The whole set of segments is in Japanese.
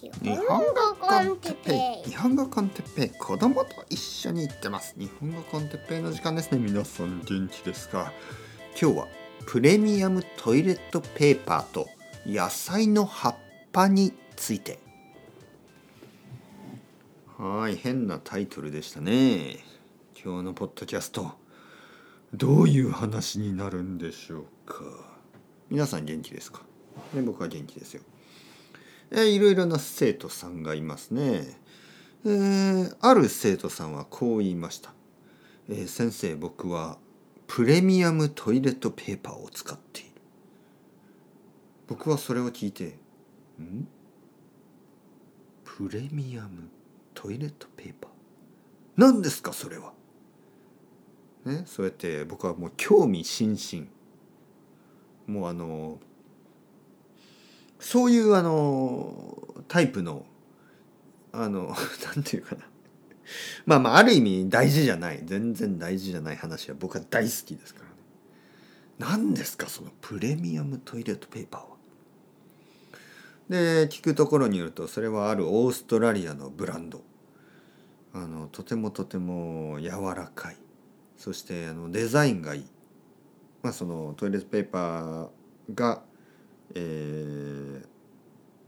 日本語コンテッペイ日本語コンテッペイ子供と一緒に行ってます。日本語コンテッペイの時間ですね皆さん。元気ですか今日はプレミアムトイレットペーパーと野菜の葉っぱについて。はい変なタイトルでしたね。今日のポッドキャストどういう話になるんでしょうか。皆さん元気ですか、ね、僕は元気ですよ。えー、いろいろな生徒さんがいますね。えー、ある生徒さんはこう言いました。えー、先生僕はプレミアムトイレットペーパーを使っている。僕はそれを聞いて、ん？プレミアムトイレットペーパー？何ですかそれは。ね、そうやって僕はもう興味津々。もうあのそういうあのタイプのあの なんていうかな。まあまあある意味大事じゃない。全然大事じゃない話は僕は大好きですからね。何ですかそのプレミアムトイレットペーパーは。で聞くところによるとそれはあるオーストラリアのブランド。あのとてもとても柔らかい。そしてあのデザインがいい。まあそのトイレットペーパーがえー、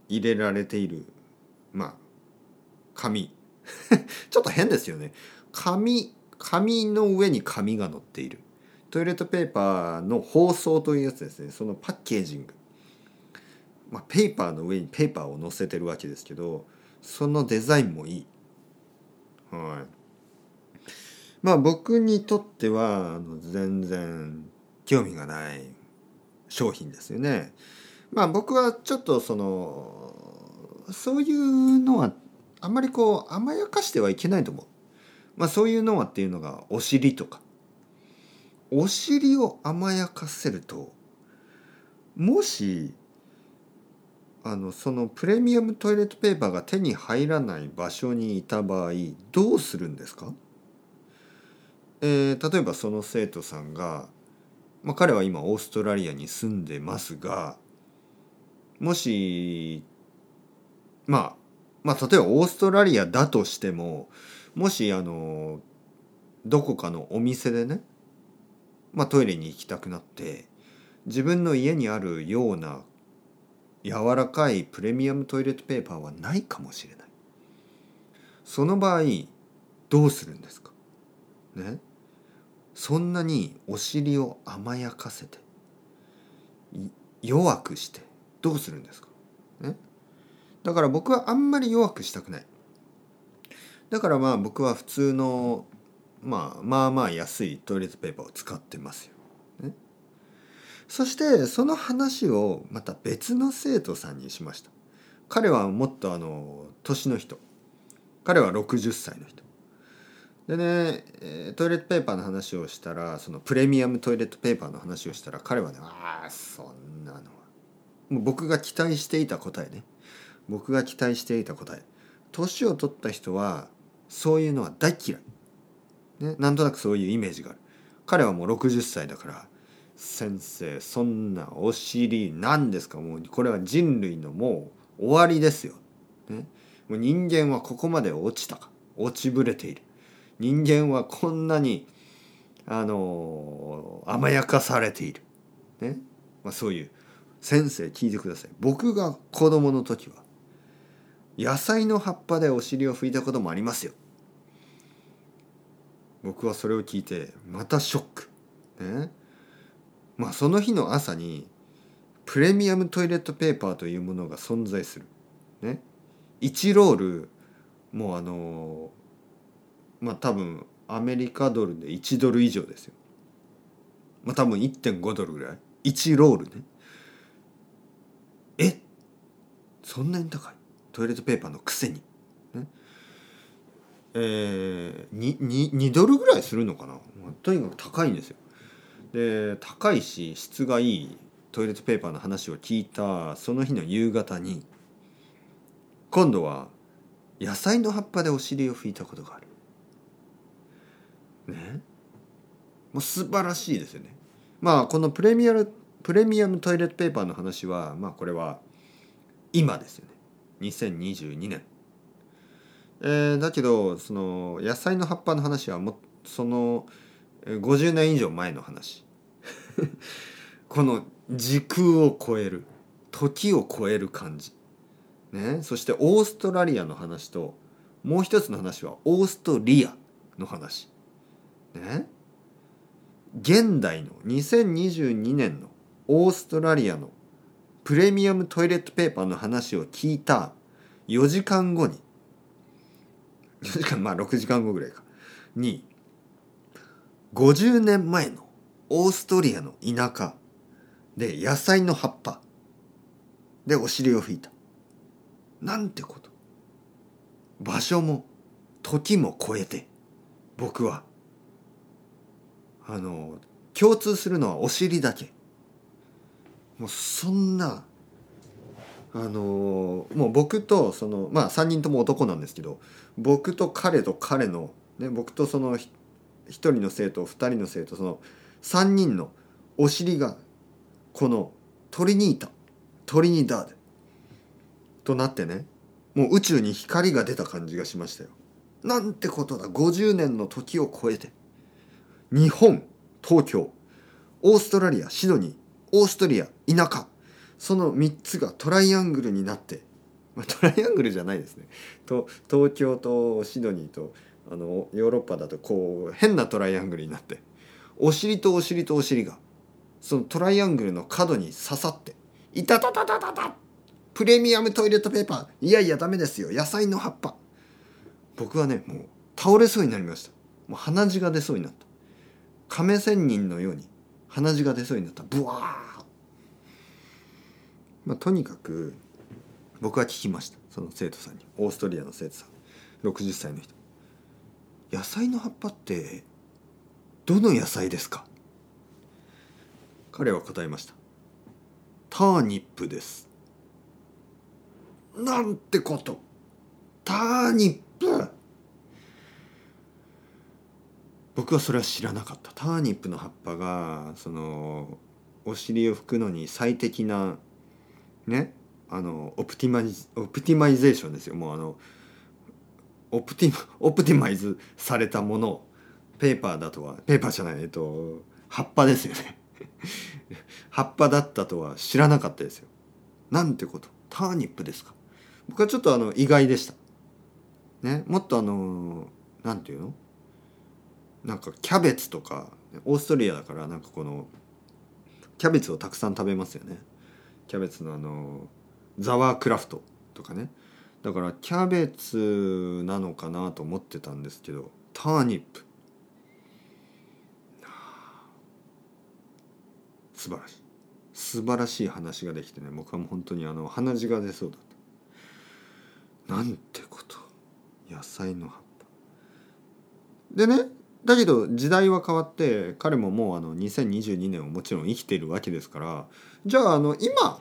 入れられているまあ紙。ちょっと変ですよね。紙紙の上に紙が載っている。トイレットペーパーの包装というやつですね。そのパッケージング。まあペーパーの上にペーパーを載せてるわけですけどそのデザインもいい。はい。まあ僕にとってはあの全然興味がない商品ですよね。まあ僕はちょっとそのそういうのはあんまりこう甘やかしてはいけないと思う。まあそういうのはっていうのがお尻とか。お尻を甘やかせるともしあのそのプレミアムトイレットペーパーが手に入らない場所にいた場合どうするんですか、えー、例えばその生徒さんが、まあ、彼は今オーストラリアに住んでますがもしまあまあ例えばオーストラリアだとしてももしあのどこかのお店でね、まあ、トイレに行きたくなって自分の家にあるような柔らかいプレミアムトイレットペーパーはないかもしれない。その場合どうするんですか？ね？そんなにお尻を甘やかせて弱くしてどうするんですか、ね、だから僕はあんまり弱くしたくない。だからまあ僕は普通の、まあ、まあまあ安いトイレットペーパーを使ってますよ、ね、そしてその話をまた別の生徒さんにしました。彼はもっとあの年の人。彼は60歳の人。でねトイレットペーパーの話をしたらそのプレミアムトイレットペーパーの話をしたら彼はねああそんなの。僕が期待していた答えね。僕が期待していた答え。年を取った人はそういうのは大嫌い、ね、なんとなくそういうイメージがある。彼はもう60歳だから先生そんなお尻何ですか？もうこれは人類のもう終わりですよ、ね、もう人間はここまで落ちたか。落ちぶれている。人間はこんなにあの甘やかされている、ね。まあ、そういう先生聞いてください。僕が子供の時は野菜の葉っぱでお尻を拭いたこともありますよ。僕はそれを聞いてまたショック。ね。まあその日の朝にプレミアムトイレットペーパーというものが存在する。ね。1ロールもうあのまあ多分アメリカドルで1ドル以上ですよ。まあ多分1.5ドルぐらい。1ロールね。えそんなに高い？トイレットペーパーのくせに、ね、えー、2, 2ドルぐらいするのかな？とにかく高いんですよ。で高いし質がいいトイレットペーパーの話を聞いたその日の夕方に今度は野菜の葉っぱでお尻を拭いたことがある。ね。もう素晴らしいですよね。まあこのプレミアムプレミアムトイレットペーパーの話はまあこれは今ですよね。2022年。えーだけどその野菜の葉っぱの話はもその50年以上前の話。この時空を超える時を超える感じ。ね。そしてオーストラリアの話ともう一つの話はオーストリアの話。ね。現代の2022年のオーストラリアのプレミアムトイレットペーパーの話を聞いた4時間後に4時間まあ6時間後ぐらいか。に50年前のオーストリアの田舎で野菜の葉っぱでお尻を拭いた。なんてこと。場所も時も超えて僕はあの共通するのはお尻だけ。もうそんなあのもう僕とそのまあ3人とも男なんですけど僕と彼と彼の、ね、僕とそのひ1人の生徒2人の生徒その3人のお尻がこのトリニータトリニダーデとなってねもう宇宙に光が出た感じがしましたよ。なんてことだ50年の時を超えて日本東京オーストラリアシドニーオーストリア田舎。その3つがトライアングルになって、まあ、トライアングルじゃないですね。と東京とシドニーとあのヨーロッパだとこう変なトライアングルになって。お尻とお尻とお尻がそのトライアングルの角に刺さって「いたたたたたたプレミアムトイレットペーパー。いやいやダメですよ。野菜の葉っぱ」僕はねもう倒れそうになりました。もう鼻血が出そうになった。亀仙人のように。鼻血が出そうになった。ブワー。まあとにかく僕は聞きました。その生徒さんに。オーストリアの生徒さん。60歳の人。野菜の葉っぱってどの野菜ですか？彼は答えました。ターニップです。なんてこと。ターニップ。僕はそれは知らなかった。ターニップの葉っぱがそのお尻を拭くのに最適なねあの optimi- optimization ですよ。もうあの opti- optimize されたものペーパーだとはペーパーじゃないえっと葉っぱですよね。葉っぱだったとは知らなかったですよ。なんてこと？ turnip ですか？僕はちょっとあの意外でした。ねもっとあのなんていうの？なんかキャベツとかオーストリアだからなんかこのキャベツをたくさん食べますよね。キャベツのあのザワークラフトとかね。だからキャベツなのかなと思ってたんですけどターニップ。素晴らしい。素晴らしい話ができてね僕はもう本当にあの鼻血が出そうだった。なんてこと。野菜の葉っぱ。でねだけど時代は変わって彼ももうあの2022年をもちろん生きているわけですからじゃああの今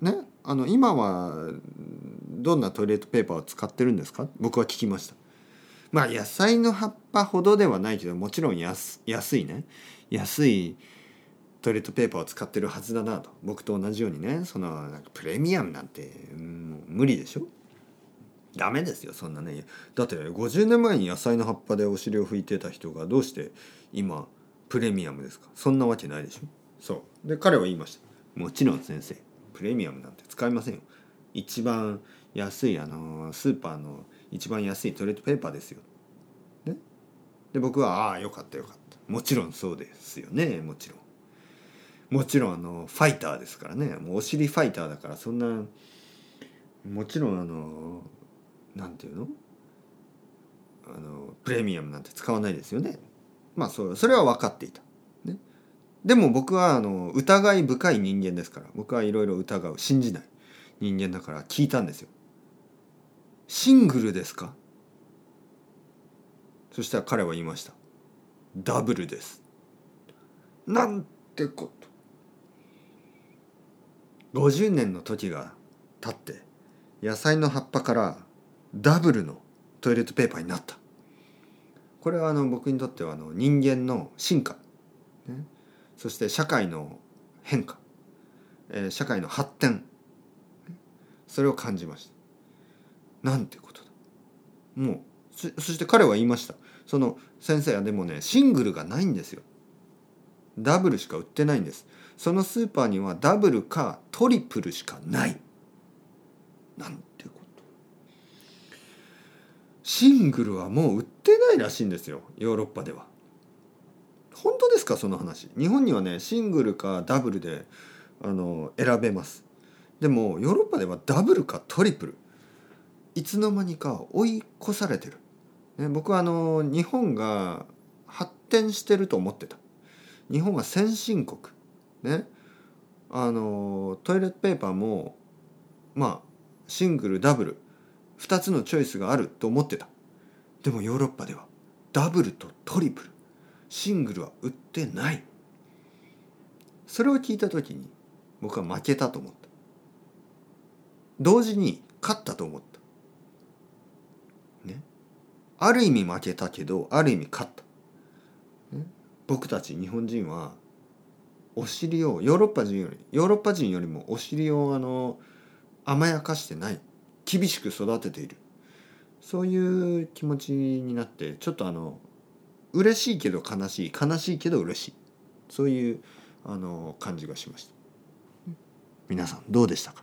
ねあの今はどんなトイレットペーパーを使ってるんですか？僕は聞きました。まあ野菜の葉っぱほどではないけどもちろん安安いね。安いトイレットペーパーを使ってるはずだなと。僕と同じようにねそのなんかプレミアムなんてもう無理でしょ？ダメですよそんなね。だって50年前に野菜の葉っぱでお尻を拭いてた人がどうして今プレミアムですか？そんなわけないでしょ？そう。で彼は言いました。もちろん先生プレミアムなんて使いませんよ。一番安いあのスーパーの一番安いトイレットペーパーですよ。ね？で僕はああよかったよかった。もちろんそうですよね。もちろん。もちろんあのファイターですからね。もうお尻ファイターだからそんなもちろんあのなんていうの？あのプレミアムなんて使わないですよね。まあそうそれは分かっていた、ね、でも僕はあの疑い深い人間ですから僕はいろいろ疑う信じない人間だから聞いたんですよ。シングルですか？そしたら彼は言いました。ダブルです。なんてこと。50年の時が経って野菜の葉っぱからダブルのトイレットペーパーになった。これはあの僕にとってはあの人間の進化、ね、そして社会の変化、えー社会の発展。それを感じました。なんてことだ。もうそそして彼は言いました。その先生はでもねシングルがないんですよ。ダブルしか売ってないんです。そのスーパーにはダブルかトリプルしかない。なんてシングルはもう売ってないらしいんですよヨーロッパでは。本当ですかその話？日本にはねシングルかダブルであの選べます。でもヨーロッパではダブルかトリプル。いつの間にか追い越されてる、ね、僕はあの日本が発展してると思ってた。日本は先進国。ねあのトイレットペーパーもまあシングルダブル。2つのチョイスがあると思ってた。でもヨーロッパではダブルとトリプルシングルは売ってない。それを聞いた時に僕は負けたと思った。同時に勝ったと思った。ね？ある意味負けたけどある意味勝った、ね、僕たち日本人はお尻をヨーロッパ人よりヨーロッパ人よりもお尻をあの甘やかしてない。厳しく育てている。そういう気持ちになってちょっとあの嬉しいけど悲しい悲しいけど嬉しい。そういうあの感じがしました。皆さんどうでしたか？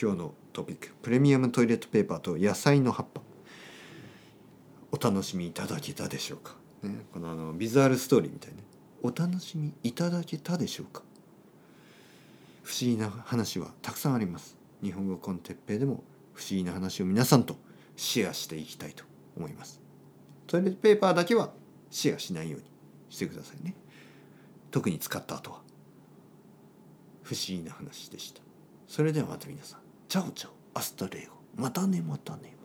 今日のトピック。プレミアムトイレットペーパーと野菜の葉っぱ。お楽しみいただけたでしょうか、ね、このあのビザールストーリーみたいなお楽しみいただけたでしょうか？不思議な話はたくさんあります。日本語コンテッペでも不思議な話を皆さんとシェアしていきたいと思います。トイレットペーパーだけはシェアしないようにしてくださいね。特に使った後は。不思議な話でした。それではまた皆さん。 Ciao ciao。 Hasta luego。またねまたね。